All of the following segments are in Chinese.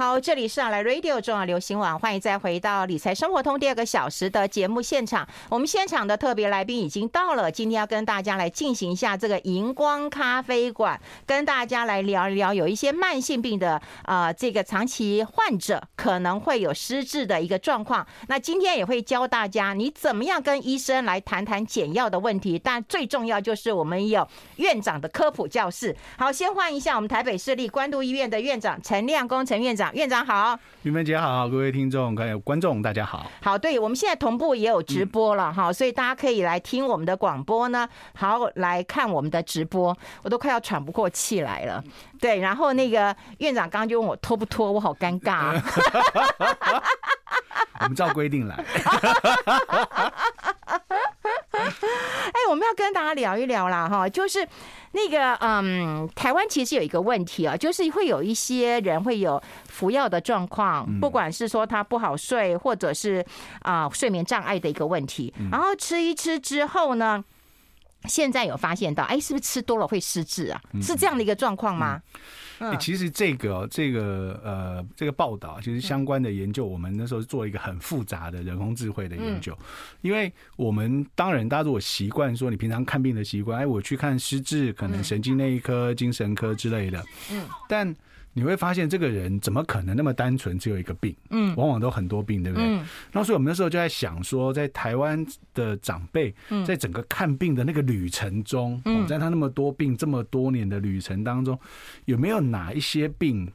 好，这里是啊来 Radio 中央流行网，欢迎再回到理财生活通第二个小时的节目现场。我们现场的特别来宾已经到了，今天要跟大家来进行一下这个荧光咖啡馆，跟大家来聊一聊有一些慢性病的啊、这个长期患者可能会有失智的一个状况。那今天也会教大家你怎么样跟医生来谈谈减药的问题，但最重要就是我们有院长的科普教室。好，先换一下我们台北市立关渡医院的院长陈亮恭陈院长。院长好，玉芬姐好，各位听众、各位观众，大家好。好，对，我们现在同步也有直播了哈，所以大家可以来听我们的广播呢，好来看我们的直播，我都快要喘不过气来了。对，然后那个院长刚刚就问我脱不脱，我好尴尬啊。我们照规定来。哎，我们要跟大家聊一聊啦，哈，就是那个，嗯，台湾其实有一个问题啊，就是会有一些人会有服药的状况，不管是说他不好睡，或者是啊睡眠障碍的一个问题，然后吃一吃之后呢，现在有发现到，哎，是不是吃多了会失智啊？是这样的一个状况吗？欸、其实这个这个呃这个报道，其实相关的研究，我们那时候做一个很复杂的人工智慧的研究，因为我们当然大家如果习惯说你平常看病的习惯，哎，我去看失智，可能神经内科、精神科之类的，嗯，但。你会发现这个人怎么可能那么单纯只有一个病？嗯，往往都很多病，对不对？嗯，那所以我们那时候就在想说，在台湾的长辈，在整个看病的那个旅程中，嗯，在他那么多病这么多年的旅程当中，有没有哪一些病？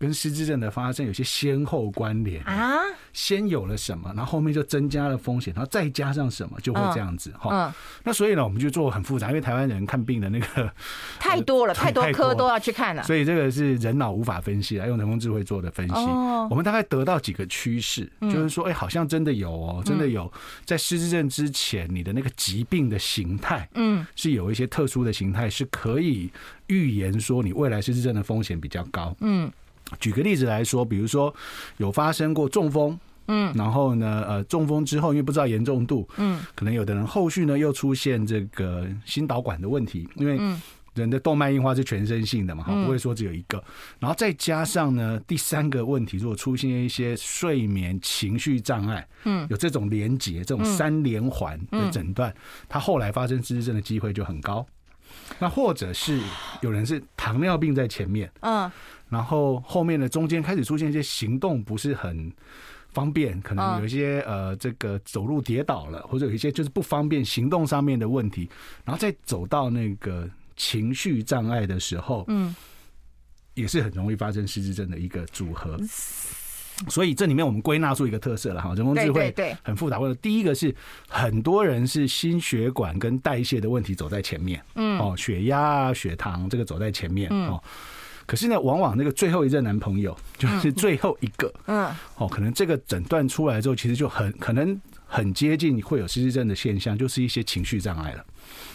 跟失智症的发生有些先后关联。啊，先有了什么，然后后面就增加了风险，然后再加上什么，就会这样子哈。嗯，那所以呢，我们就做很复杂，因为台湾人看病的那个 太多了，太多科都要去看了，所以这个是人脑无法分析，啊用人工智慧做的分析。我们大概得到几个趋势，就是说，哎，好像真的有哦，真的有，在失智症之前，你的那个疾病的形态，嗯，是有一些特殊的形态，是可以预言说你未来失智症的风险比较高，嗯。举个例子来说，比如说有发生过中风，嗯，然后呢，呃，中风之后因为不知道严重度，嗯，可能有的人后续呢又出现这个心导管的问题，因为人的动脉硬化是全身性的嘛，哈，不会说只有一个，然后再加上呢第三个问题，如果出现一些睡眠情绪障碍，嗯，有这种连结，这种三连环的诊断，他后来发生失智症的机会就很高。那或者是有人是糖尿病在前面，嗯。然后后面的中间开始出现一些行动不是很方便，可能有一些呃这个走路跌倒了，或者有一些就是不方便行动上面的问题，然后再走到那个情绪障碍的时候，嗯，也是很容易发生失智症的一个组合。所以这里面我们归纳出一个特色了哈，人工智慧很复杂。或者第一个是很多人是心血管跟代谢的问题走在前面，嗯，哦，血压啊、血糖这个走在前面，哦。可是呢，往往那个最后一任男朋友就是最后一个，嗯，哦，可能这个诊断出来之后，其实就很可能很接近会有失智症的现象，就是一些情绪障碍了。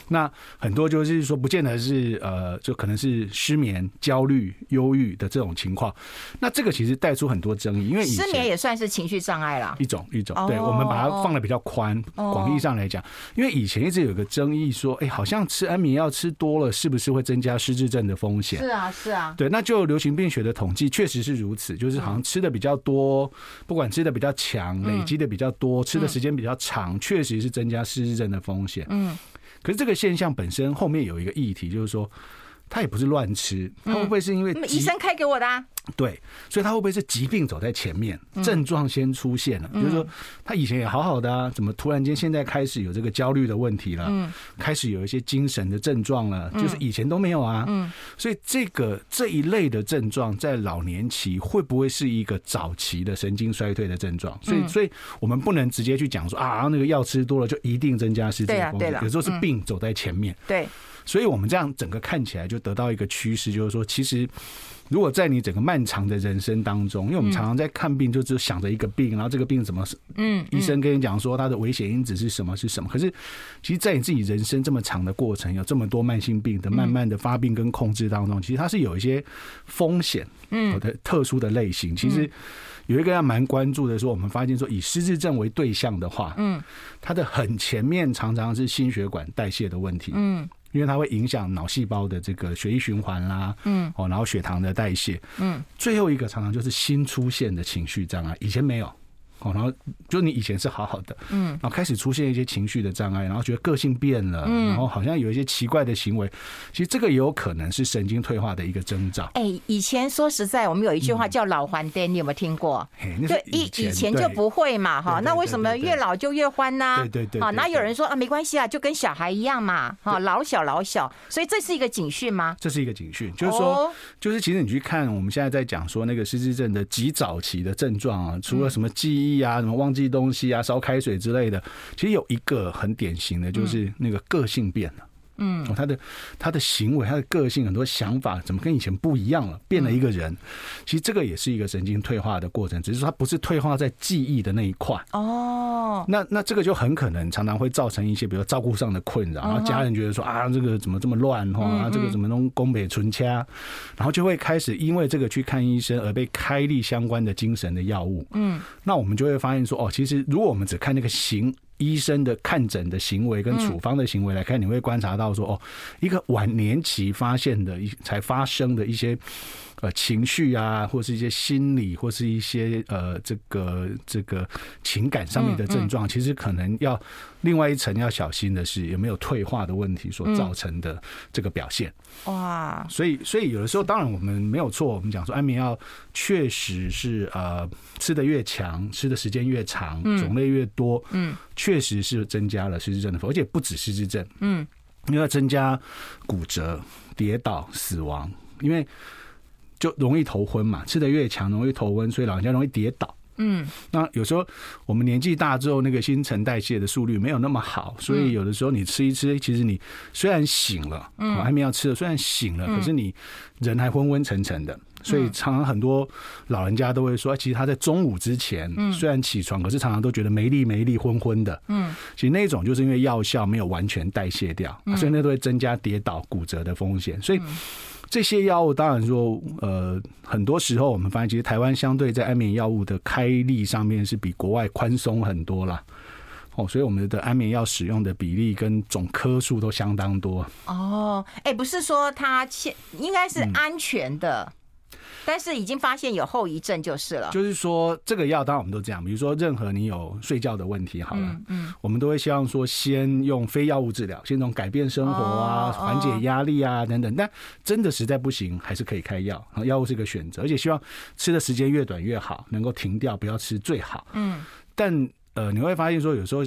那很多就是说，不见得是呃，就可能是失眠、焦虑、忧郁的这种情况。那这个其实带出很多争议，因为失眠也算是情绪障碍了，一种一种。对，我们把它放的比较宽，广义上来讲，因为以前一直有个争议说，哎，好像吃安眠药吃多了，是不是会增加失智症的风险？是啊，是啊。对，那就流行病学的统计确实是如此，就是好像吃的比较多，不管吃的比较强，累积的比较多，吃的时间比较长，确实是增加失智症的风险。嗯。可是这个现象本身后面有一个议题，就是说，他也不是乱吃，他会不会是因为医生开给我的？啊？对，所以他会不会是疾病走在前面，症状先出现了？就是说，他以前也好好的啊，怎么突然间现在开始有这个焦虑的问题了？嗯，开始有一些精神的症状了，就是以前都没有啊。嗯，所以这个这一类的症状在老年期会不会是一个早期的神经衰退的症状？所以，所以我们不能直接去讲说啊，那个药吃多了就一定增加失智风险。有时候是病走在前面。对。所以，我们这样整个看起来就得到一个趋势，就是说，其实如果在你整个漫长的人生当中，因为我们常常在看病，就只想着一个病，然后这个病怎么，嗯，医生跟你讲说他的危险因子是什么是什么。可是，其实，在你自己人生这么长的过程，有这么多慢性病的慢慢的发病跟控制当中，其实它是有一些风险，嗯，的特殊的类型。其实有一个要蛮关注的，说我们发现说，以失智症为对象的话，嗯，它的很前面常常是心血管代谢的问题，嗯。因为它会影响脑细胞的这个血液循环啦，嗯，哦，然后血糖的代谢，嗯，最后一个常常就是新出现的情绪障碍，以前没有。哦，然后就你以前是好好的，嗯，然后开始出现一些情绪的障碍，然后觉得个性变了，嗯，然后好像有一些奇怪的行为，其实这个也有可能是神经退化的一个征兆。哎，以前说实在，我们有一句话叫“老还癫”，你有没有听过？就以以前就不会嘛，哈，那为什么越老就越欢呢？对对对，啊，那有人说啊，没关系啊，就跟小孩一样嘛，哈，老小老小，所以这是一个警讯吗？这是一个警讯，就是说，就是其实你去看我们现在在讲说那个失智症的极早期的症状啊，除了什么记忆啊，什么忘记。东西啊，烧开水之类的，其实有一个很典型的就是那个个性变了。嗯，他的他的行为，他的个性，很多想法怎么跟以前不一样了？变了一个人。其实这个也是一个神经退化的过程，只是说他不是退化在记忆的那一块。哦，那那这个就很可能常常会造成一些，比如照顾上的困扰，然后家人觉得说啊，这个怎么这么乱哈？啊，这个怎么弄宫北存掐，然后就会开始因为这个去看医生而被开立相关的精神的药物。嗯，那我们就会发现说，哦，其实如果我们只看那个形。医生的看诊的行为跟处方的行为来看，你会观察到说，哦，一个晚年期发现的一才发生的一些。呃，情绪啊，或是一些心理，或是一些呃，这个这个情感上面的症状，其实可能要另外一层要小心的是有没有退化的问题所造成的这个表现。哇，所以所以有的时候，当然我们没有错，我们讲说安眠药确实是呃吃的越强，吃的时间越长，种类越多，嗯，确实是增加了失智症的，而且不止失智症，嗯，因为要增加骨折、跌倒、死亡，因为。就容易头昏嘛，吃的越强容易头昏，所以老人家容易跌倒。嗯，那有时候我们年纪大之后，那个新陈代谢的速率没有那么好，所以有的时候你吃一吃，其实你虽然醒了，嗯，还没要吃的，虽然醒了，可是你人还昏昏沉沉的。所以常常很多老人家都会说，其实他在中午之前虽然起床，可是常常都觉得没力没力，昏昏的。嗯，其实那种就是因为药效没有完全代谢掉，所以那都会增加跌倒骨折的风险。所以。这些药物当然说，呃，很多时候我们发现，其实台湾相对在安眠药物的开立上面是比国外宽松很多啦。哦，所以我们的安眠药使用的比例跟总颗数都相当多。哦，哎，不是说它现应该是安全的。嗯但是已经发现有后遗症就是了。就是说，这个药当然我们都这样，比如说任何你有睡觉的问题，好了，嗯，嗯，我们都会希望说先用非药物治疗，先从改变生活啊、缓解压力啊等等。但真的实在不行，还是可以开药，药物是一个选择，而且希望吃的时间越短越好，能够停掉不要吃最好。嗯，但呃，你会发现说有时候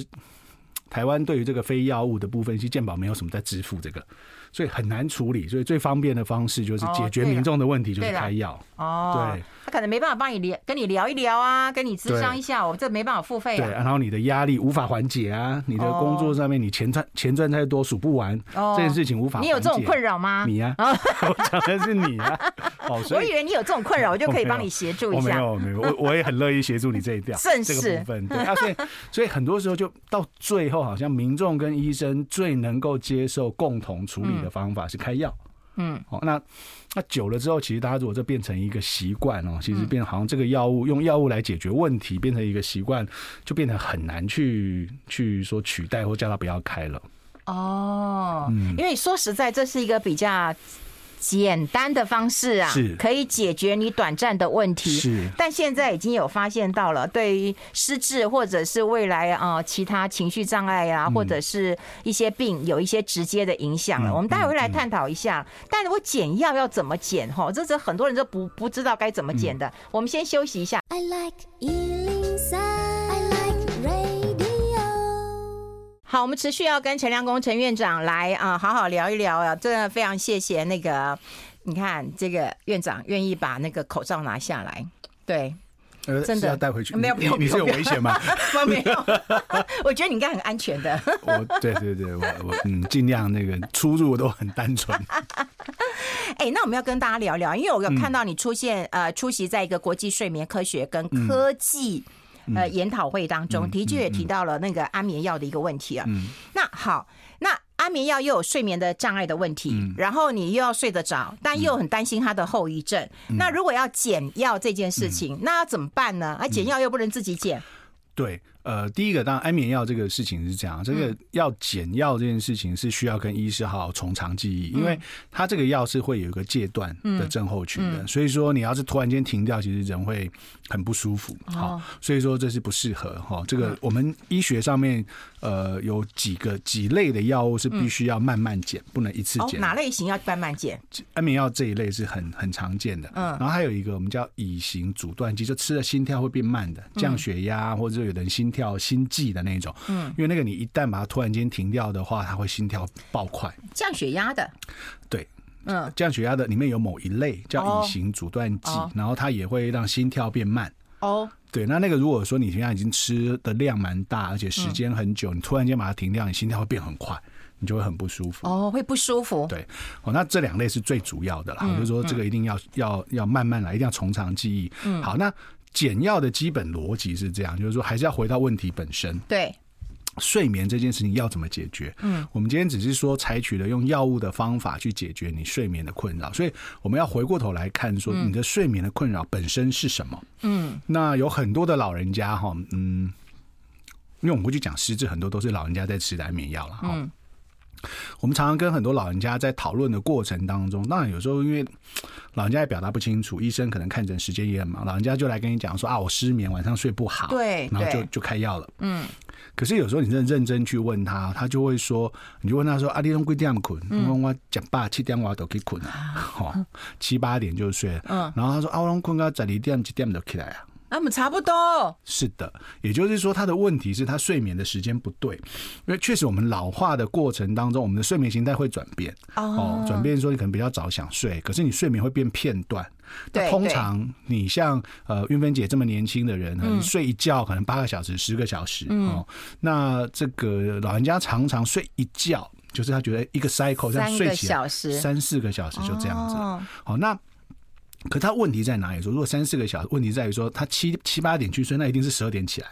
台湾对于这个非药物的部分，其实健保没有什么在支付这个。所以很难处理，所以最方便的方式就是解决民众的问题，就是开药。哦，对，他可能没办法帮你聊，跟你聊一聊啊，跟你咨商一下，我这没办法付费。对，然后你的压力无法缓解啊，你的工作上面你钱赚钱赚太多数不完，这件事情无法。你有这种困扰吗？你啊，我讲的是你啊。哦，我以为你有这种困扰，我就 可以帮你协助一下。没有没有，我我也很乐意协助你这一条这个部分。对啊，所以所以很多时候就到最后，好像民众跟医生最能够接受共同处理的方法是开药，嗯，好，那那久了之后，其实大家如果这变成一个习惯哦，其实变好像这个药物用药物来解决问题，变成一个习惯，就变得很难去去说取代或叫他不要开了。哦，嗯，因为说实在，这是一个比较。简单的方式啊，是可以解决你短暂的问题。是，但现在已经有发现到了，对于失智或者是未来啊其他情绪障碍啊，或者是一些病有一些直接的影响了。我们待会会来探讨一下。但如果减药要怎么减？哈，这是很多人都不不知道该怎么减的。我们先休息一下。I like 好，我们持续要跟陈良公陈院长来啊，好好聊一聊啊！真的非常谢谢那个，你看这个院长愿意把那个口罩拿下来，对，真的要带回去，没有，没有，你是有危险吗？我没有，我觉得你应该很安全的。我，对对对，我我嗯，尽量那个出入都很单纯。哎，那我们要跟大家聊聊，因为我有看到你出现呃，出席在一个国际睡眠科学跟科技。呃，研讨会当中的确也提到了那个安眠药的一个问题啊。那好，那安眠药又有睡眠的障碍的问题，然后你又要睡得着，但又很担心它的后遗症。那如果要减药这件事情，那要怎么办呢？啊，减药又不能自己减。对。呃，第一个当然安眠药这个事情是这样，这个要减药这件事情是需要跟医师好好从长计议，因为他这个药是会有一个戒断的症候群的，所以说你要是突然间停掉，其实人会很不舒服。好，所以说这是不适合哈。这个我们医学上面呃有几个几类的药物是必须要慢慢减，不能一次减。哪类型要慢慢减？安眠药这一类是很很常见的。嗯，然后还有一个我们叫乙型阻断剂，就吃了心跳会变慢的，降血压或者有人心。跳心悸的那种，嗯，因为那个你一旦把它突然间停掉的话，它会心跳爆快，降血压的，对，嗯，降血压的里面有某一类叫乙型阻断剂，然后它也会让心跳变慢，哦，对，那那个如果说你现在已经吃的量蛮大，而且时间很久，你突然间把它停掉，你心跳会变很快，你就会很不舒服，哦，会不舒服，对，哦，那这两类是最主要的啦，就是说这个一定要要要慢慢来，一定要从长计议，嗯，好，那。简要的基本逻辑是这样，就是说还是要回到问题本身。对，睡眠这件事情要怎么解决？嗯，我们今天只是说采取了用药物的方法去解决你睡眠的困扰，所以我们要回过头来看，说你的睡眠的困扰本身是什么？嗯，那有很多的老人家哈，嗯，因为我们过去讲失智，很多都是老人家在吃的安眠药了哈。嗯我们常常跟很多老人家在讨论的过程当中，当然有时候因为老人家也表达不清楚，医生可能看诊时间也很忙，老人家就来跟你讲说啊，我失眠，晚上睡不好，对，然后就就开药了。嗯，可是有时候你真的认真去问他，他就会说，你就问他说啊，你用几点困？我讲八七点我都可以困啊，哦七八点就睡了。嗯，然后他说啊，我拢困到十二点几点就起来啊。他们差不多，是的，也就是说，他的问题是他睡眠的时间不对，因为确实我们老化的过程当中，我们的睡眠形态会转变。哦，转变说你可能比较早想睡，可是你睡眠会变片段。对，通常你像呃韵芬姐这么年轻的人，你睡一觉可能八个小时、十个小时哦，那这个老人家常常睡一觉，就是他觉得一个 cycle 这样睡起来三四个小时就这样子，好那。可他问题在哪里？说如果三四个小时，问题在于说他七七八点去睡，那一定是十二点起来。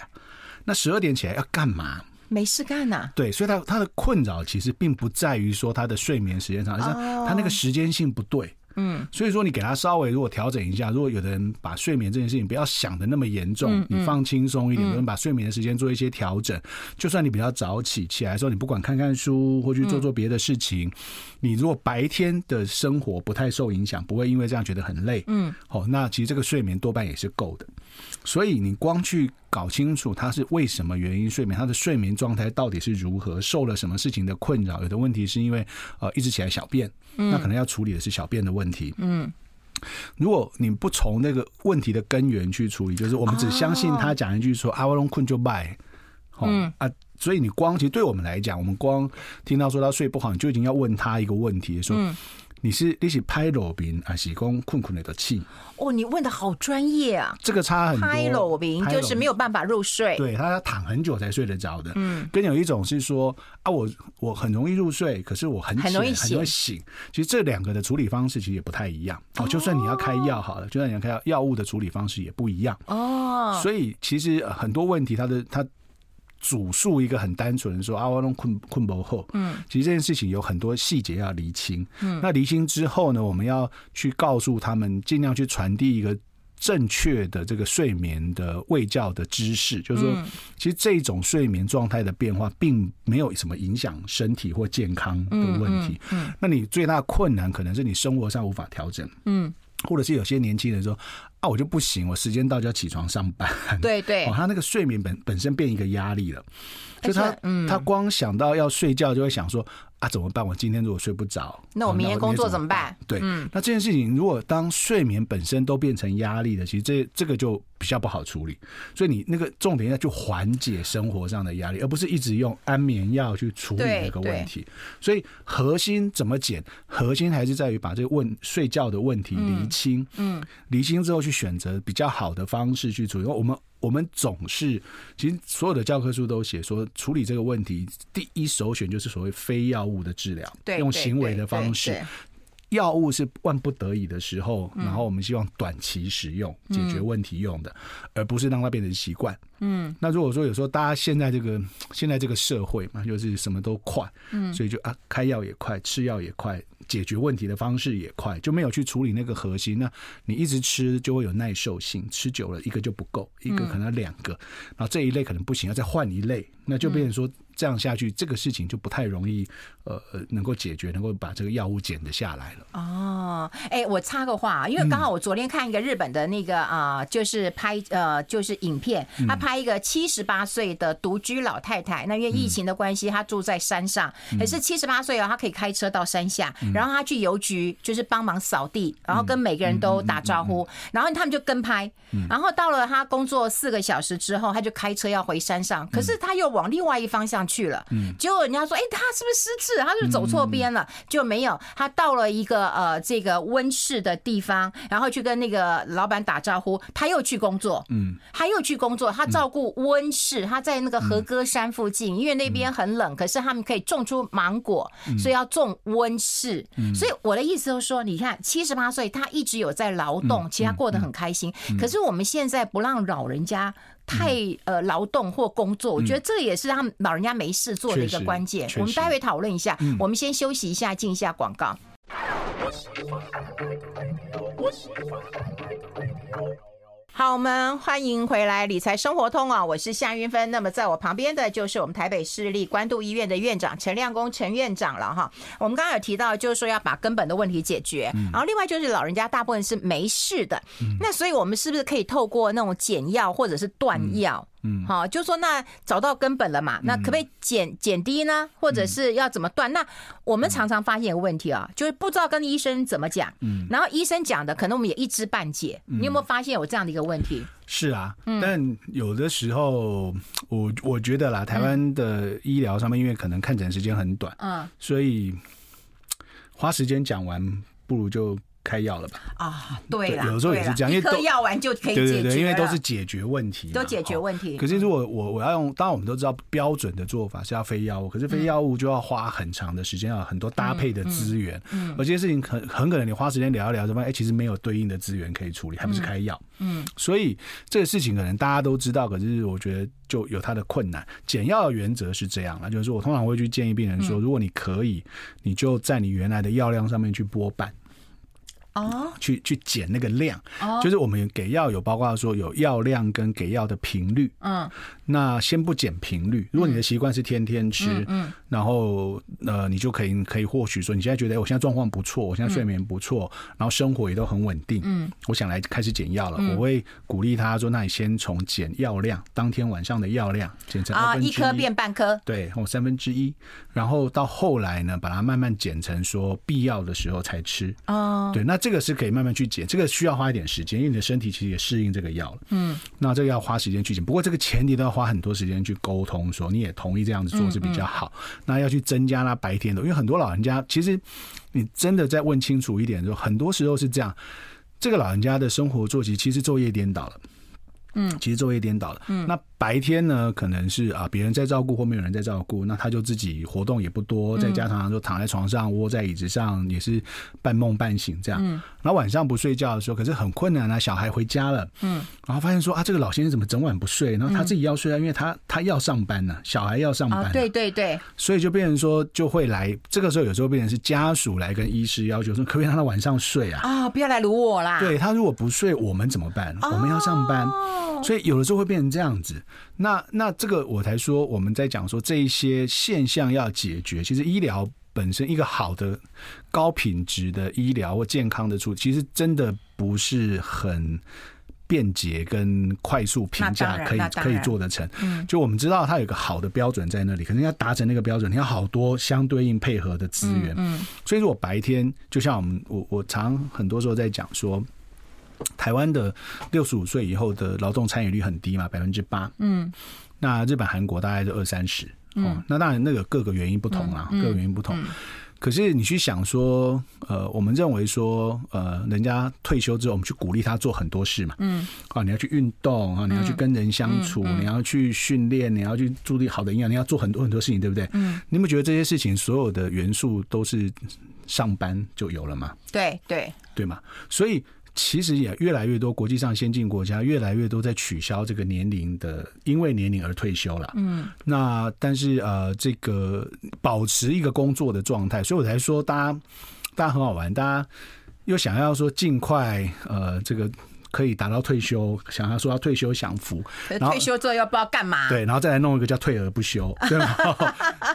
那十二点起来要干嘛？没事干呐、啊。对，所以他他的困扰其实并不在于说他的睡眠时间长，而是他那个时间性不对。嗯，所以说你给他稍微如果调整一下，如果有的人把睡眠这件事情不要想的那么严重，你放轻松一点，有人把睡眠的时间做一些调整，就算你比较早起起来的时候，你不管看看书或去做做别的事情，你如果白天的生活不太受影响，不会因为这样觉得很累，嗯，好，那其实这个睡眠多半也是够的。所以你光去搞清楚他是为什么原因睡眠，他的睡眠状态到底是如何，受了什么事情的困扰？有的问题是因为呃一直起来小便，那可能要处理的是小便的问题。嗯，如果你不从那个问题的根源去处理，就是我们只相信他讲一句说阿瓦隆困就败，嗯啊，所以你光其实对我们来讲，我们光听到说他睡不好，你就已经要问他一个问题说。你是你是拍裸病还是讲困困的气？哦，你问的好专业啊！这个差很多。拍裸病就是没有办法入睡，对，他要躺很久才睡得着的。嗯，跟有一种是说啊，我我很容易入睡，可是我很很容易很容易醒。其实这两个的处理方式其实也不太一样。哦，就算你要开药好了，就算你要开药，药物的处理方式也不一样。哦，所以其实很多问题，它的它。主诉一个很单纯的说啊，我弄困困不后。嗯，其实这件事情有很多细节要厘清。嗯，那厘清之后呢，我们要去告诉他们，尽量去传递一个正确的这个睡眠的卫教的知识，就是说，其实这种睡眠状态的变化，并没有什么影响身体或健康的问题。嗯，那你最大的困难可能是你生活上无法调整。嗯。或者是有些年轻人说啊，我就不行，我时间到就要起床上班。对对，哦，他那个睡眠本本身变一个压力了，就他他光想到要睡觉就会想说。啊，怎么办？我今天如果睡不着，那我明天工作怎么办？对，嗯，那这件事情如果当睡眠本身都变成压力的，其实这这个就比较不好处理。所以你那个重点要去缓解生活上的压力，而不是一直用安眠药去处理那个问题。所以核心怎么减？核心还是在于把这个问睡觉的问题厘清。嗯，厘清之后去选择比较好的方式去处理。我们。我们总是，其实所有的教科书都写说，处理这个问题，第一首选就是所谓非药物的治疗，用行为的方式。药物是万不得已的时候，然后我们希望短期使用，解决问题用的，而不是让它变成习惯。嗯，那如果说有时候大家现在这个现在这个社会嘛，就是什么都快，嗯，所以就啊开药也快，吃药也快，解决问题的方式也快，就没有去处理那个核心。那你一直吃就会有耐受性，吃久了一个就不够，一个可能两个，然后这一类可能不行，要再换一类，那就变成说。这样下去，这个事情就不太容易，呃，能够解决，能够把这个药物减得下来了。哦，哎，我插个话啊，因为刚好我昨天看一个日本的那个啊、呃，就是拍呃，就是影片，他拍一个七十八岁的独居老太太，那因为疫情的关系，她住在山上，可是七十八岁哦，她可以开车到山下，然后她去邮局就是帮忙扫地，然后跟每个人都打招呼，然后他们就跟拍，然后到了她工作四个小时之后，她就开车要回山上，可是她又往另外一方向。去了，结果人家说，哎，他是不是失智？他是不是走错边了？就没有，他到了一个呃这个温室的地方，然后去跟那个老板打招呼，他又去工作，嗯，他又去工作，他照顾温室，他在那个和歌山附近，因为那边很冷，可是他们可以种出芒果，所以要种温室。所以我的意思就是说，你看七十八岁，他一直有在劳动，其实他过得很开心。可是我们现在不让老人家。太呃劳动或工作，我觉得这也是他们老人家没事做的一个关键。我们待会讨论一下，我们先休息一下，进一下广告。好，我们欢迎回来理财生活通啊！我是夏云芬。那么在我旁边的就是我们台北市立关渡医院的院长陈亮公陈院长了哈。我们刚刚有提到，就是说要把根本的问题解决，然后另外就是老人家大部分是没事的，那所以我们是不是可以透过那种减药或者是断药？嗯，好，就说那找到根本了嘛，那可不可以减减低呢？或者是要怎么断？那我们常常发现一个问题啊，就是不知道跟医生怎么讲，嗯，然后医生讲的可能我们也一知半解。你有没有发现有这样的一个问题？是啊，但有的时候我我觉得啦，台湾的医疗上面，因为可能看诊时间很短，嗯，所以花时间讲完，不如就。开药了吧？啊，对了，有的时候也是这样，因为都药丸就可以解决，对对对，因为都是解决问题，都解决问题。可是如果我我要用，当然我们都知道标准的做法是要非药物，可是非药物就要花很长的时间，要很多搭配的资源，嗯，而这些事情很很可能你花时间聊一聊，就发现哎，其实没有对应的资源可以处理，还不是开药，嗯，所以这个事情可能大家都知道，可是我觉得就有它的困难。减药的原则是这样，那就是说我通常会去建议病人说，如果你可以，你就在你原来的药量上面去拨半。哦，去去减那个量，就是我们给药有包括说有药量跟给药的频率。嗯，那先不减频率，如果你的习惯是天天吃，嗯，然后呃，你就可以可以获取说你现在觉得我现在状况不错，我现在睡眠不错，然后生活也都很稳定，嗯，我想来开始减药了，我会鼓励他说，那你先从减药量，当天晚上的药量减成二分之一，一颗变半颗，对，或三分之一，然后到后来呢，把它慢慢减成说必要的时候才吃。哦，对，那这。这个是可以慢慢去减，这个需要花一点时间，因为你的身体其实也适应这个药了。嗯，那这个要花时间去减，不过这个前提都要花很多时间去沟通，说你也同意这样子做是比较好。那要去增加他白天的，因为很多老人家其实你真的再问清楚一点，就很多时候是这样，这个老人家的生活作息其实昼夜颠倒了。嗯，其实昼夜颠倒了。嗯，那白天呢，可能是啊，别人在照顾或没有人在照顾，那他就自己活动也不多，在家常常就躺在床上，窝在椅子上，也是半梦半醒这样。嗯，然后晚上不睡觉的时候，可是很困难啊，小孩回家了，嗯，然后发现说啊，这个老先生怎么整晚不睡？然后他自己要睡啊，因为他他要上班呢，小孩要上班。对对对。所以就变成说，就会来这个时候，有时候变成是家属来跟医师要求说，可不可以让他晚上睡啊？啊，不要来撸我啦。对，他如果不睡，我们怎么办？我们要上班。所以有的时候会变成这样子，那那这个我才说我们在讲说这一些现象要解决，其实医疗本身一个好的高品质的医疗或健康的处理，其实真的不是很便捷跟快速评价可以可以做得成。就我们知道它有一个好的标准在那里，可能要达成那个标准，你要好多相对应配合的资源。嗯，所以如果白天就像我们我我常很多时候在讲说。台湾的六十五岁以后的劳动参与率很低嘛，百分之八。嗯，那日本、韩国大概就二三十。哦，那当然那个各个原因不同啊，各个原因不同。可是你去想说，呃，我们认为说，呃，人家退休之后，我们去鼓励他做很多事嘛。嗯。啊，你要去运动啊，你要去跟人相处，你要去训练，你要去注意好的营养，你要做很多很多事情，对不对？嗯。你有没有觉得这些事情所有的元素都是上班就有了吗？对对对嘛，所以。其实也越来越多国际上先进国家越来越多在取消这个年龄的，因为年龄而退休了。嗯，那但是呃，这个保持一个工作的状态，所以我才说大家大家很好玩，大家又想要说尽快呃这个。可以达到退休，想要说要退休享福，然后退休之后又不知道干嘛，对，然后再来弄一个叫退而不休，对吗？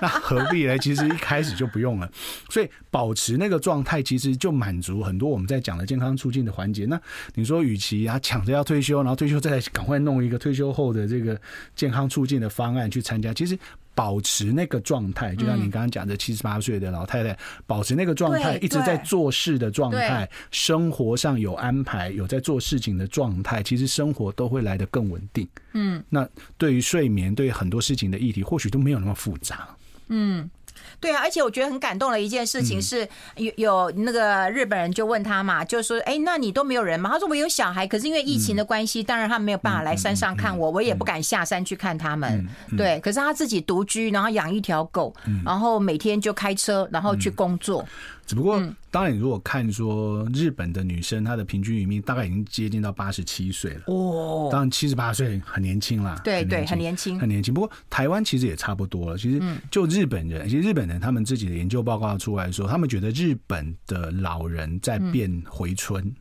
那何必呢？其实一开始就不用了。所以保持那个状态，其实就满足很多我们在讲的健康促进的环节。那你说，与其啊抢着要退休，然后退休再赶快弄一个退休后的这个健康促进的方案去参加，其实。保持那个状态，就像你刚刚讲的七十八岁的老太太，保持那个状态，一直在做事的状态，生活上有安排，有在做事情的状态，其实生活都会来得更稳定。嗯，那对于睡眠，对于很多事情的议题，或许都没有那么复杂。嗯。对啊，而且我觉得很感动的一件事情是，有有那个日本人就问他嘛，就说：“哎，那你都没有人吗？”他说：“我有小孩，可是因为疫情的关系，当然他没有办法来山上看我，我也不敢下山去看他们。对，可是他自己独居，然后养一条狗，然后每天就开车，然后去工作。”只不过，当然，你如果看说日本的女生，她的平均余命大概已经接近到八十七岁了。哦，当然七十八岁很年轻啦。对对，很年轻，很年轻。不过台湾其实也差不多了。其实就日本人，其实日本人他们自己的研究报告出来说，他们觉得日本的老人在变回春。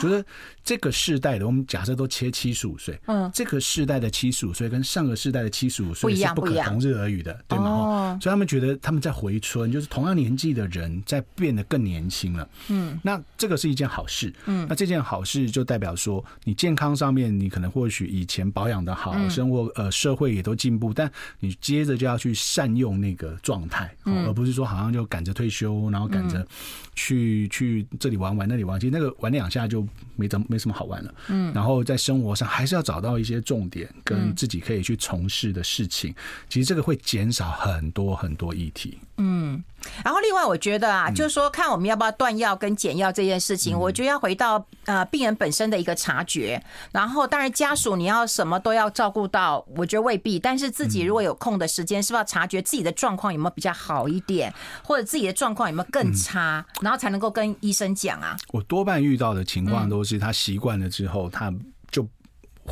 觉得这个世代的，我们假设都切七十五岁，嗯，这个世代的七十五岁跟上个世代的七十五岁是不可同日而语的，对吗？哦，所以他们觉得他们在回春，就是同样年纪的人在变得更年轻了。嗯，那这个是一件好事。嗯，那这件好事就代表说，你健康上面你可能或许以前保养的好，生活呃社会也都进步，但你接着就要去善用那个状态，而不是说好像就赶着退休，然后赶着去去这里玩玩那里玩，其实那个玩两下。就没怎么没什么好玩了，嗯，然后在生活上还是要找到一些重点跟自己可以去从事的事情，其实这个会减少很多很多议题，嗯。然后另外我觉得啊，就是说看我们要不要断药跟减药这件事情，我觉得要回到呃病人本身的一个察觉。然后当然家属你要什么都要照顾到，我觉得未必。但是自己如果有空的时间，是不是要察觉自己的状况有没有比较好一点，或者自己的状况有没有更差，然后才能够跟医生讲啊？我多半遇到的情况都是他习惯了之后，他。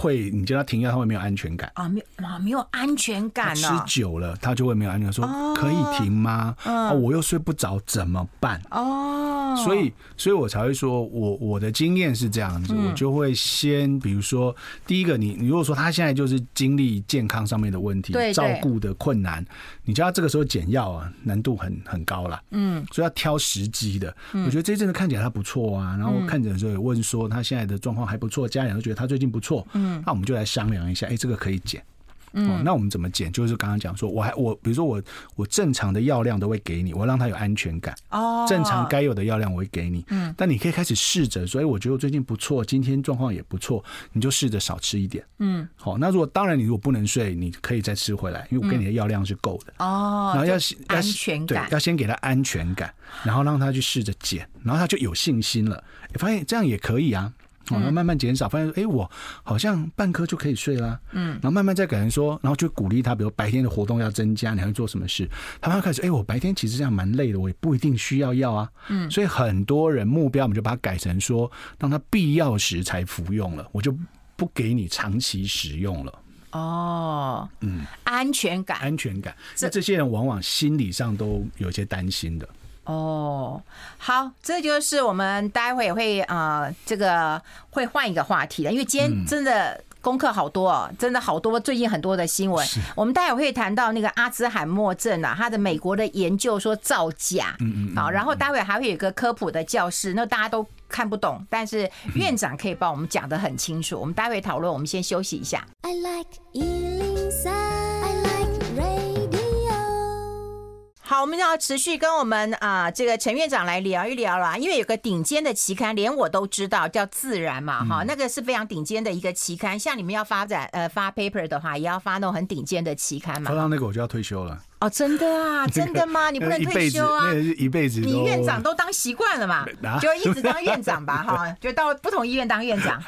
会，你叫他停药，他会没有安全感啊，没啊，没有安全感。吃久了，他就会没有安全感，说可以停吗？啊，我又睡不着，怎么办？哦，所以，所以我才会说，我我的经验是这样子，我就会先，比如说，第一个，你你如果说他现在就是经历健康上面的问题，照顾的困难，你叫他这个时候减药啊，难度很很高了。嗯，所以要挑时机的。我觉得这一阵子看起来他不错啊，然后看诊的时候也问说他现在的状况还不错，家人都觉得他最近不错。嗯，那我们就来商量一下，哎，这个可以减。哦，那我们怎么减？就是刚刚讲说，我还我比如说我我正常的药量都会给你，我让他有安全感。哦，正常该有的药量我会给你。嗯，但你可以开始试着，所以我觉得我最近不错，今天状况也不错，你就试着少吃一点。嗯，好，那如果当然你如果不能睡，你可以再吃回来，因为我给你的药量是够的。哦，然后要要安全感，对，要先给他安全感，然后让他去试着减，然后他就有信心了，发现这样也可以啊。然后慢慢减少，发现说，哎，我好像半颗就可以睡啦。嗯，然后慢慢再改成说，然后就鼓励他，比如白天的活动要增加，你还会做什么事？他们开始，哎，我白天其实这样蛮累的，我也不一定需要药啊。嗯，所以很多人目标我们就把它改成说，当他必要时才服用了，我就不给你长期使用了。哦，嗯，安全感，安全感。那这些人往往心理上都有些担心的。哦，好，这就是我们待会也会呃，这个会换一个话题了，因为今天真的功课好多哦，真的好多，最近很多的新闻，我们待会会谈到那个阿兹海默症啊，他的美国的研究说造假，嗯嗯，好，然后待会还会有一个科普的教室，那大家都看不懂，但是院长可以帮我们讲的很清楚，我们待会讨论，我们先休息一下。I like 好，我们要持续跟我们啊、呃、这个陈院长来聊一聊啦，因为有个顶尖的期刊，连我都知道叫《自然》嘛，哈、嗯，那个是非常顶尖的一个期刊。像你们要发展呃发 paper 的话，也要发那种很顶尖的期刊嘛。发到那个我就要退休了。哦，真的啊，真的吗？你不能退休啊！那一辈子，你院长都当习惯了嘛，就一直当院长吧，哈，就到不同医院当院长。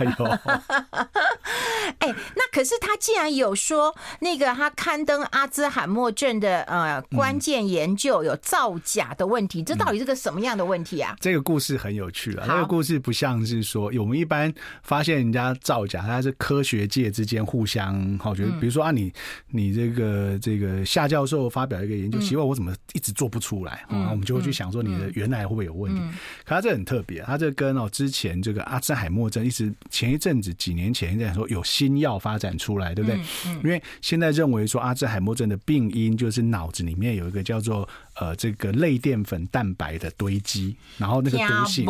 哎，那可是他既然有说那个他刊登阿兹海默症的呃关键研究有造假的问题，这到底是个什么样的问题啊？这个故事很有趣啊，这个故事不像是说我们一般发现人家造假，它是科学界之间互相好觉得，比如说啊，你你这个这个夏教授发表一个研究，奇怪我怎么一直做不出来啊？我们就会去想说你的原来会不会有问题？可他这很特别，他这跟哦之前这个阿兹海默症一直前一阵子几年前在说有新药发展出来，对不对？因为现在认为说阿兹海默症的病因就是脑子里面有一个叫做呃这个类淀粉蛋白的堆积，然后那个毒性，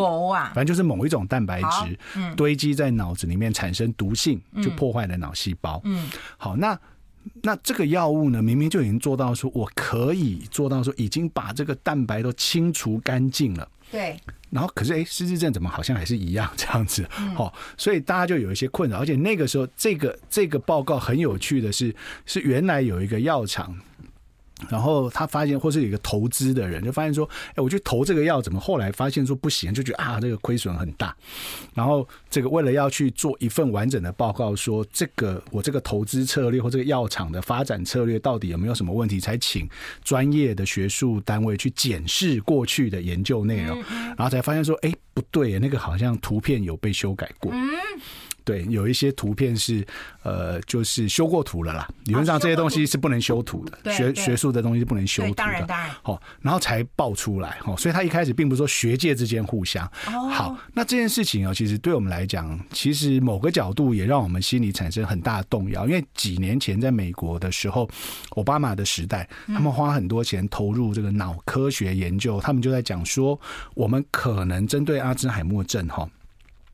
反正就是某一种蛋白质堆积在脑子里面产生毒性，就破坏了脑细胞。嗯，好，那那这个药物呢，明明就已经做到说我可以做到说已经把这个蛋白都清除干净了。对。然后，可是哎，失智症怎么好像还是一样这样子？哦，所以大家就有一些困扰。而且那个时候，这个这个报告很有趣的是，是原来有一个药厂。然后他发现，或是有一个投资的人就发现说：“哎，我去投这个药，怎么后来发现说不行？就觉得啊，这个亏损很大。然后这个为了要去做一份完整的报告，说这个我这个投资策略或这个药厂的发展策略到底有没有什么问题，才请专业的学术单位去检视过去的研究内容，然后才发现说：哎，不对，那个好像图片有被修改过。”对，有一些图片是，呃，就是修过图了啦。理论上这些东西是不能修图的，学学术的东西是不能修图的。当然，当然。好，然后才爆出来。哦，所以他一开始并不是说学界之间互相。哦好，那这件事情啊，其实对我们来讲，其实某个角度也让我们心里产生很大的动摇。因为几年前在美国的时候，奥巴马的时代，他们花很多钱投入这个脑科学研究，他们就在讲说，我们可能针对阿兹海默症，哈。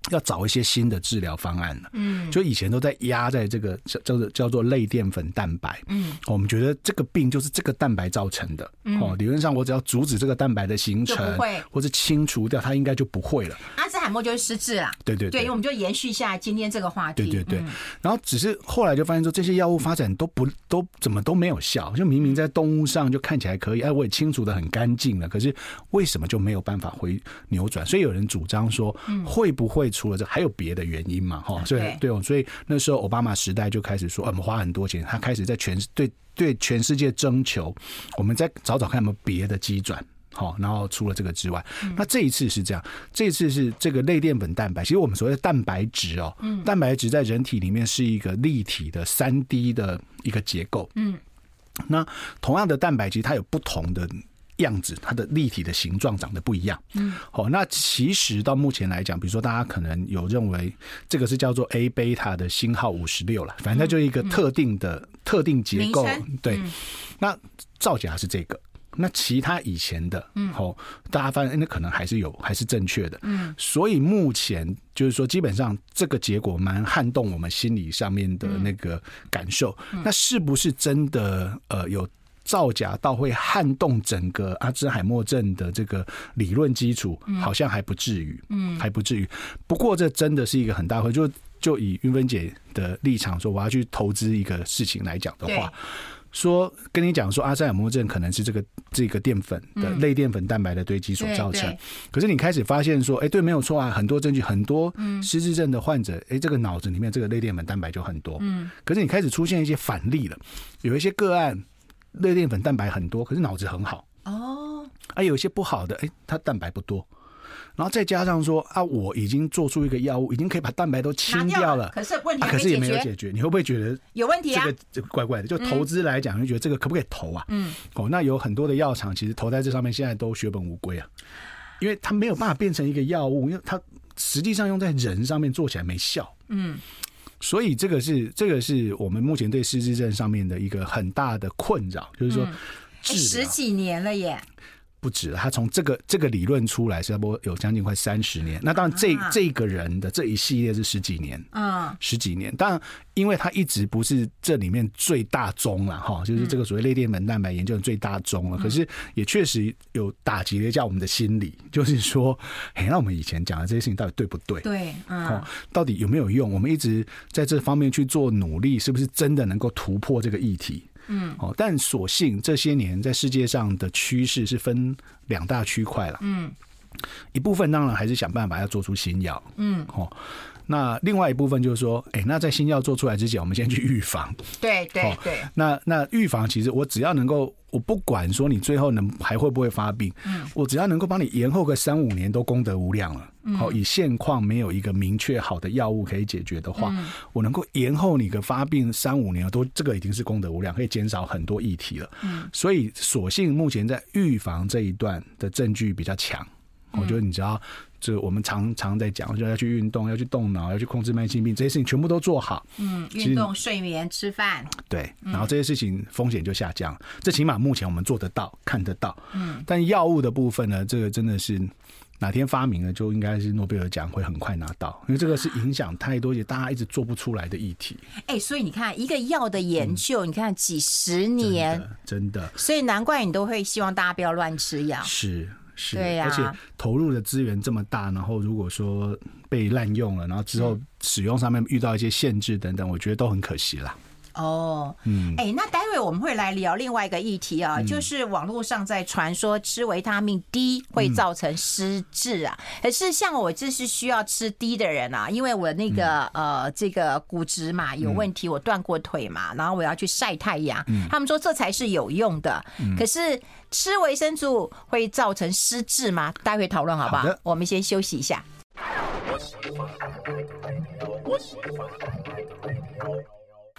要找一些新的治疗方案了，嗯，就以前都在压在这个叫叫做叫做类淀粉蛋白，嗯，我们觉得这个病就是这个蛋白造成的，哦，理论上我只要阻止这个蛋白的形成，会。或者清除掉它，应该就不会了。阿兹海默就是失智啦，对对对，我们就延续一下今天这个话题，对对对。然后只是后来就发现说，这些药物发展都不都怎么都没有效，就明明在动物上就看起来可以，哎，我也清除的很干净了，可是为什么就没有办法回扭转？所以有人主张说，会不会？除了这还有别的原因嘛？哈，所以对哦，所以那时候奥巴马时代就开始说，我们花很多钱，他开始在全对对全世界征求，我们再找找看有没有别的机转，好，然后除了这个之外，那这一次是这样，这一次是这个类淀粉蛋白，其实我们所谓的蛋白质哦，蛋白质在人体里面是一个立体的三 D 的一个结构，嗯，那同样的蛋白质它有不同的。样子，它的立体的形状长得不一样。嗯，好，那其实到目前来讲，比如说大家可能有认为这个是叫做 A 贝塔的星号五十六了，反正它就一个特定的特定结构。对，那造假是这个，那其他以前的，嗯，好，大家发现那可能还是有，还是正确的。嗯，所以目前就是说，基本上这个结果蛮撼动我们心理上面的那个感受。那是不是真的？呃，有。造假到会撼动整个阿兹海默症的这个理论基础，好像还不至于，嗯，还不至于。不过这真的是一个很大会，就就以云芬姐的立场说，我要去投资一个事情来讲的话，说跟你讲说阿兹海默症可能是这个这个淀粉的类淀粉蛋白的堆积所造成。可是你开始发现说，哎，对，没有错啊，很多证据，很多失智症的患者，哎，这个脑子里面这个类淀粉蛋白就很多，嗯。可是你开始出现一些反例了，有一些个案。类淀粉蛋白很多，可是脑子很好哦。啊，有些不好的，哎、欸，它蛋白不多。然后再加上说啊，我已经做出一个药物，已经可以把蛋白都清掉了，可是问题、啊、可是也没有解决。你会不会觉得有问题啊？这个这个怪怪的。就投资来讲，就觉得这个可不可以投啊？嗯。哦，那有很多的药厂其实投在这上面，现在都血本无归啊，因为它没有办法变成一个药物，因为它实际上用在人上面做起来没效。嗯。所以这个是这个是我们目前对失智症上面的一个很大的困扰，就是说，十几年了耶。不止，他从这个这个理论出来，差不多有将近快三十年。那当然，这这个人的这一系列是十几年，嗯，十几年。当然，因为他一直不是这里面最大宗了哈，就是这个所谓类淀粉蛋白研究的最大宗了。可是也确实有打击了一下我们的心理，就是说，哎，那我们以前讲的这些事情到底对不对？对，嗯，到底有没有用？我们一直在这方面去做努力，是不是真的能够突破这个议题？嗯，哦，但所幸这些年在世界上的趋势是分两大区块了。嗯，一部分当然还是想办法要做出新药。嗯，哦，那另外一部分就是说，哎、欸，那在新药做出来之前，我们先去预防。对对对。那那预防其实我只要能够，我不管说你最后能还会不会发病，嗯，我只要能够帮你延后个三五年，都功德无量了。好，以现况没有一个明确好的药物可以解决的话，我能够延后你个发病三五年，都这个已经是功德无量，可以减少很多议题了。嗯，所以所幸目前在预防这一段的证据比较强。我觉得你只要。就我们常常在讲，就要去运动，要去动脑，要去控制慢性病，这些事情全部都做好。嗯，运动、睡眠、吃饭。对，然后这些事情风险就下降。这起码目前我们做得到、看得到。嗯，但药物的部分呢，这个真的是哪天发明了，就应该是诺贝尔奖会很快拿到，因为这个是影响太多，也大家一直做不出来的议题。哎，所以你看，一个药的研究，你看几十年，真的。所以难怪你都会希望大家不要乱吃药。是。是，而且投入的资源这么大，然后如果说被滥用了，然后之后使用上面遇到一些限制等等，我觉得都很可惜啦。哦，嗯，哎，那待会我们会来聊另外一个议题啊，就是网络上在传说吃维他命 D 会造成失智啊。可是像我这是需要吃 D 的人啊，因为我那个呃这个骨质嘛有问题，我断过腿嘛，然后我要去晒太阳，他们说这才是有用的。可是吃维生素会造成失智吗？待会讨论好不好？我们先休息一下。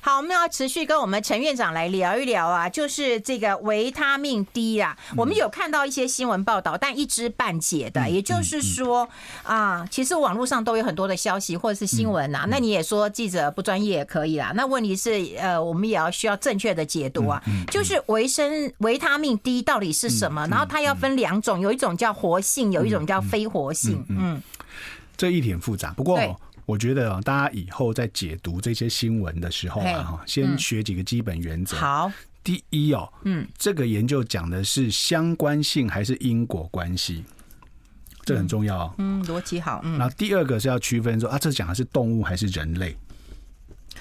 好，我们要持续跟我们陈院长来聊一聊啊，就是这个维他命 D 啊，我们有看到一些新闻报道，但一知半解的，也就是说啊，其实网络上都有很多的消息或者是新闻啊，那你也说记者不专业也可以啦，那问题是呃，我们也要需要正确的解读啊，就是维生维他命 D 到底是什么？然后它要分两种，有一种叫活性，有一种叫非活性，嗯，这议题很复杂，不过。我觉得啊，大家以后在解读这些新闻的时候啊，先学几个基本原则。好，第一哦，嗯，这个研究讲的是相关性还是因果关系？这很重要哦。嗯，逻辑好。嗯，然后第二个是要区分说啊，这讲的是动物还是人类？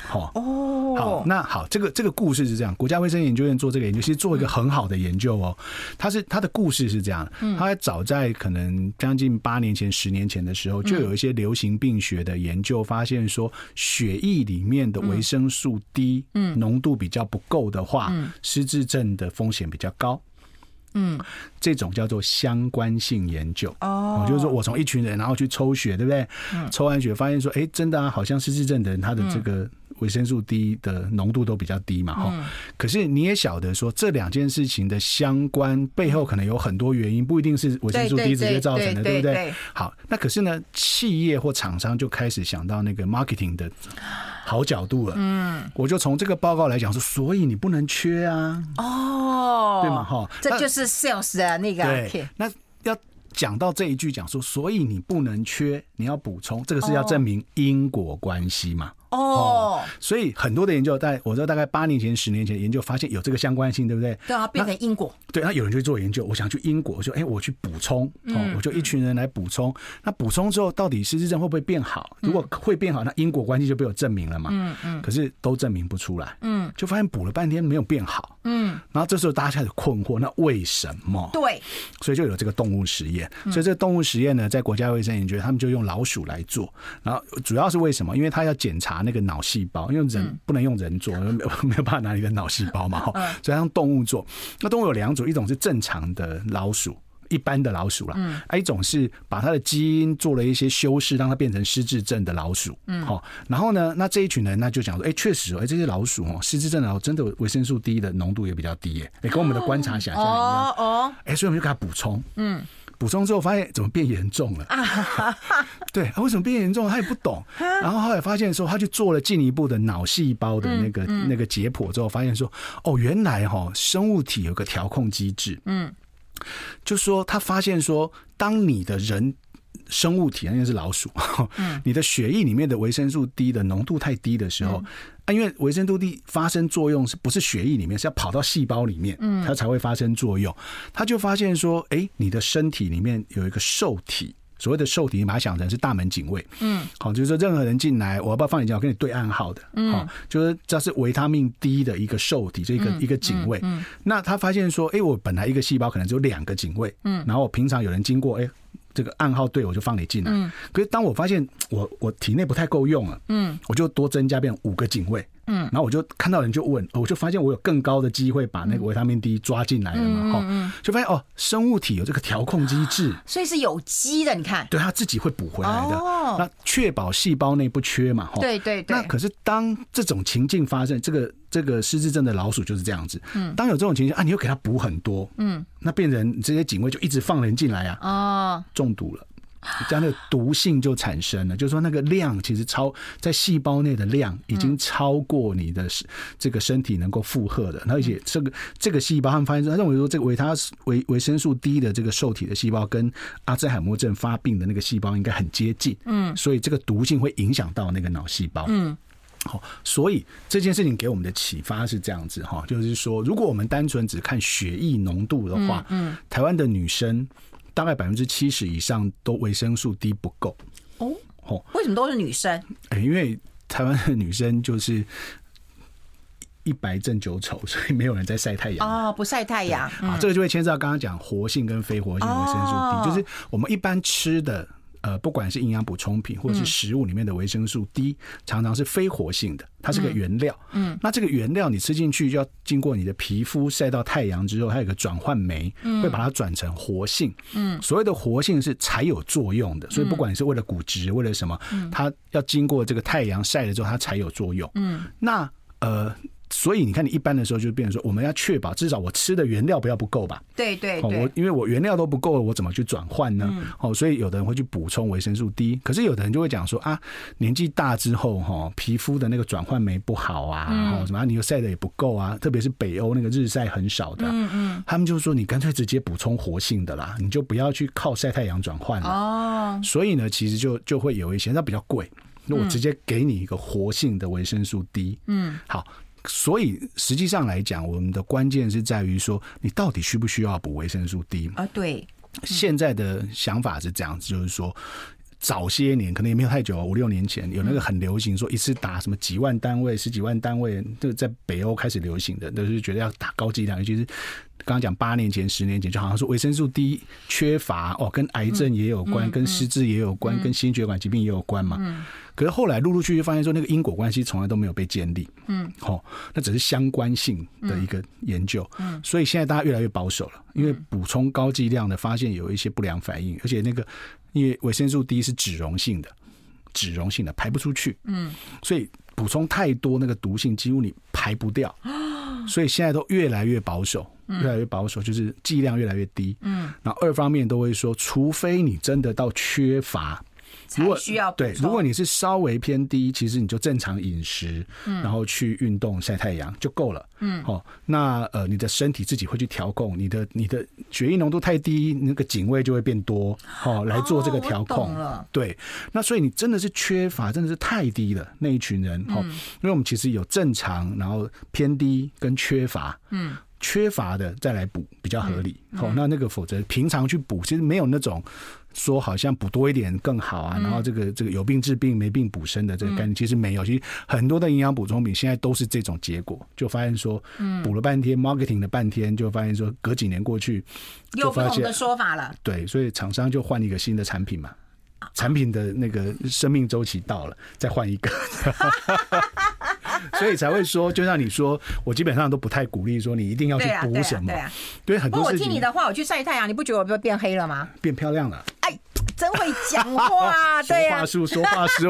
好。哦，好，那好，这个这个故事是这样，国家卫生研究院做这个研究，其实做一个很好的研究哦。他是他的故事是这样，他早在可能将近八年前、十年前的时候，就有一些流行病学的研究发现说，血液里面的维生素 D 浓度比较不够的话，失智症的风险比较高。嗯，这种叫做相关性研究。哦，就是说我从一群人然后去抽血，对不对？抽完血发现说，哎，真的啊，好像失智症的人他的这个。维生素 D 的浓度都比较低嘛，哈、嗯。可是你也晓得说，这两件事情的相关背后可能有很多原因，不一定是维生素 D 直接造成的，对不对？好，那可是呢，企业或厂商就开始想到那个 marketing 的好角度了。嗯，我就从这个报告来讲说，所以你不能缺啊。哦，对嘛？哈，这就是 sales 的那个。对，那要。讲到这一句，讲说，所以你不能缺，你要补充，这个是要证明因果关系嘛？哦，哦，所以很多的研究，在我知道大概八年前、十年前研究发现有这个相关性，对不对？对啊，变成因果。对，那有人就做研究，我想去因果，我说，哎，我去补充，哦，我就一群人来补充，那补充之后，到底失智症会不会变好？如果会变好，那因果关系就被我证明了嘛？嗯嗯。可是都证明不出来，嗯，就发现补了半天没有变好，嗯。然后这时候大家开始困惑，那为什么？对，所以就有这个动物实验。所以这个动物实验呢，在国家卫生研究，他们就用老鼠来做。然后主要是为什么？因为他要检查那个脑细胞，因为人不能用人做，没 有没有办法拿你的脑细胞嘛。所以用动物做。那动物有两种，一种是正常的老鼠，一般的老鼠啦。嗯。一种是把它的基因做了一些修饰，让它变成失智症的老鼠。嗯。好，然后呢，那这一群人那就讲说，哎，确实，哎，这些老鼠哦，失智症的老鼠真的维生素 D 的浓度也比较低，哎，跟我们的观察想象一样。哦哦。哎，所以我们就给他补充。嗯。补充之后发现怎么变严重了？对，啊，为什么变严重了？他也不懂。然后后来发现说，他去做了进一步的脑细胞的那个那个解剖之后，发现说，哦，原来哈生物体有个调控机制。嗯，就说他发现说，当你的人。生物体，那应该是老鼠。你的血液里面的维生素 D 的浓度太低的时候，啊，因为维生素 D 发生作用是不是血液里面，是要跑到细胞里面，它才会发生作用。他就发现说，哎，你的身体里面有一个受体，所谓的受体，你把它想成是大门警卫。嗯，好，就是说任何人进来，我要不要放你进来，我跟你对暗号的。嗯好，就是这是维他命 D 的一个受体，这一个一个警卫。嗯那他发现说，哎，我本来一个细胞可能只有两个警卫，嗯，然后平常有人经过，哎。这个暗号对，我就放你进来。嗯，可是当我发现我我体内不太够用了，嗯，我就多增加变成五个警卫。嗯，然后我就看到人就问，我就发现我有更高的机会把那个维他命 D 抓进来了嘛，哈，就发现哦，生物体有这个调控机制，所以是有机的，你看，对，它自己会补回来的，哦。那确保细胞内不缺嘛，哈，对对对。那可是当这种情境发生，这个这个失智症的老鼠就是这样子，嗯，当有这种情境啊，你又给它补很多，嗯，那变成这些警卫就一直放人进来啊，哦，中毒了。这样的毒性就产生了，就是说那个量其实超在细胞内的量已经超过你的这个身体能够负荷的，而且这个这个细胞他们发现，他认为说这个维他维维生素 D 的这个受体的细胞跟阿兹海默症发病的那个细胞应该很接近，嗯，所以这个毒性会影响到那个脑细胞，嗯，好，所以这件事情给我们的启发是这样子哈，就是说如果我们单纯只看血液浓度的话，嗯，台湾的女生。大概百分之七十以上都维生素 D 不够。哦？哦，为什么都是女生？哎，因为台湾的女生就是一白正九丑，所以没有人在晒太阳。哦，不晒太阳。啊，这个就会牵涉到刚刚讲活性跟非活性维生素 D，就是我们一般吃的。呃，不管是营养补充品或者是食物里面的维生素 D，常常是非活性的，它是个原料。嗯，那这个原料你吃进去，就要经过你的皮肤晒到太阳之后，它有个转换酶，会把它转成活性。嗯，所谓的活性是才有作用的，所以不管你是为了骨质，为了什么，它要经过这个太阳晒了之后，它才有作用。嗯，那呃。所以你看，你一般的时候就变成说，我们要确保至少我吃的原料不要不够吧？对对对。我因为我原料都不够了，我怎么去转换呢？哦，所以有的人会去补充维生素 D，可是有的人就会讲说啊，年纪大之后哈，皮肤的那个转换酶不好啊，哦什么你又晒的也不够啊，特别是北欧那个日晒很少的，嗯嗯，他们就说你干脆直接补充活性的啦，你就不要去靠晒太阳转换了。哦。所以呢，其实就就会有一些，那比较贵，那我直接给你一个活性的维生素 D。嗯。好。所以实际上来讲，我们的关键是在于说，你到底需不需要补维生素 D 啊？对，现在的想法是这样子，就是说，早些年可能也没有太久，五六年前有那个很流行，说一次打什么几万单位、十几万单位，就在北欧开始流行的，都是觉得要打高剂量，尤其是。刚刚讲八年前、十年前，就好像说维生素 D 缺乏哦，跟癌症也有关，跟失智也有关，跟心血管疾病也有关嘛。可是后来陆陆续续发现说，那个因果关系从来都没有被建立。嗯，好，那只是相关性的一个研究。嗯，所以现在大家越来越保守了，因为补充高剂量的发现有一些不良反应，而且那个因为维生素 D 是脂溶性的，脂溶性的排不出去。嗯，所以补充太多，那个毒性几乎你排不掉。所以现在都越来越保守。越来越保守，就是剂量越来越低。嗯，然后二方面都会说，除非你真的到缺乏，如果需要对。如果你是稍微偏低，其实你就正常饮食，嗯，然后去运动、晒太阳就够了。嗯，好，那呃，你的身体自己会去调控，你的你的血液浓度太低，那个警卫就会变多，好来做这个调控。了，对。那所以你真的是缺乏，真的是太低了那一群人。好，因为我们其实有正常，然后偏低跟缺乏。嗯。缺乏的再来补比较合理，好、嗯嗯，那那个否则平常去补，其实没有那种说好像补多一点更好啊，嗯、然后这个这个有病治病没病补身的这个概念，其实没有。其实很多的营养补充品现在都是这种结果，就发现说，补了半天、嗯、，marketing 了半天，就发现说隔几年过去，有不同的说法了。对，所以厂商就换一个新的产品嘛，产品的那个生命周期到了，再换一个。所以才会说，就像你说，我基本上都不太鼓励说你一定要去补什么。对，啊对，啊对，啊、对很多。不过我听你的话，我去晒太阳，你不觉得我变黑了吗？变漂亮了。哎。真会讲话，对呀，说话术，说话术。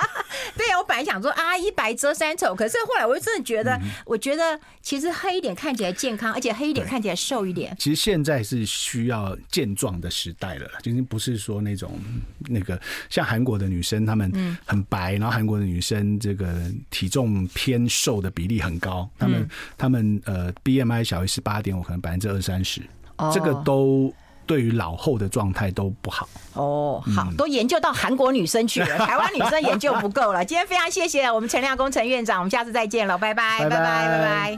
对呀，我本来想说啊，一白遮三丑，可是后来我就真的觉得，我觉得其实黑一点看起来健康，而且黑一点看起来瘦一点。其实现在是需要健壮的时代了，就是不是说那种那个像韩国的女生，她们很白，然后韩国的女生这个体重偏瘦的比例很高，她们她们呃 BMI 小于十八点五，可能百分之二三十，这个都。对于老后的状态都不好哦，好，都研究到韩国女生去了，台湾女生研究不够了。今天非常谢谢我们陈亮工程院长，我们下次再见了，拜拜，拜拜，拜拜。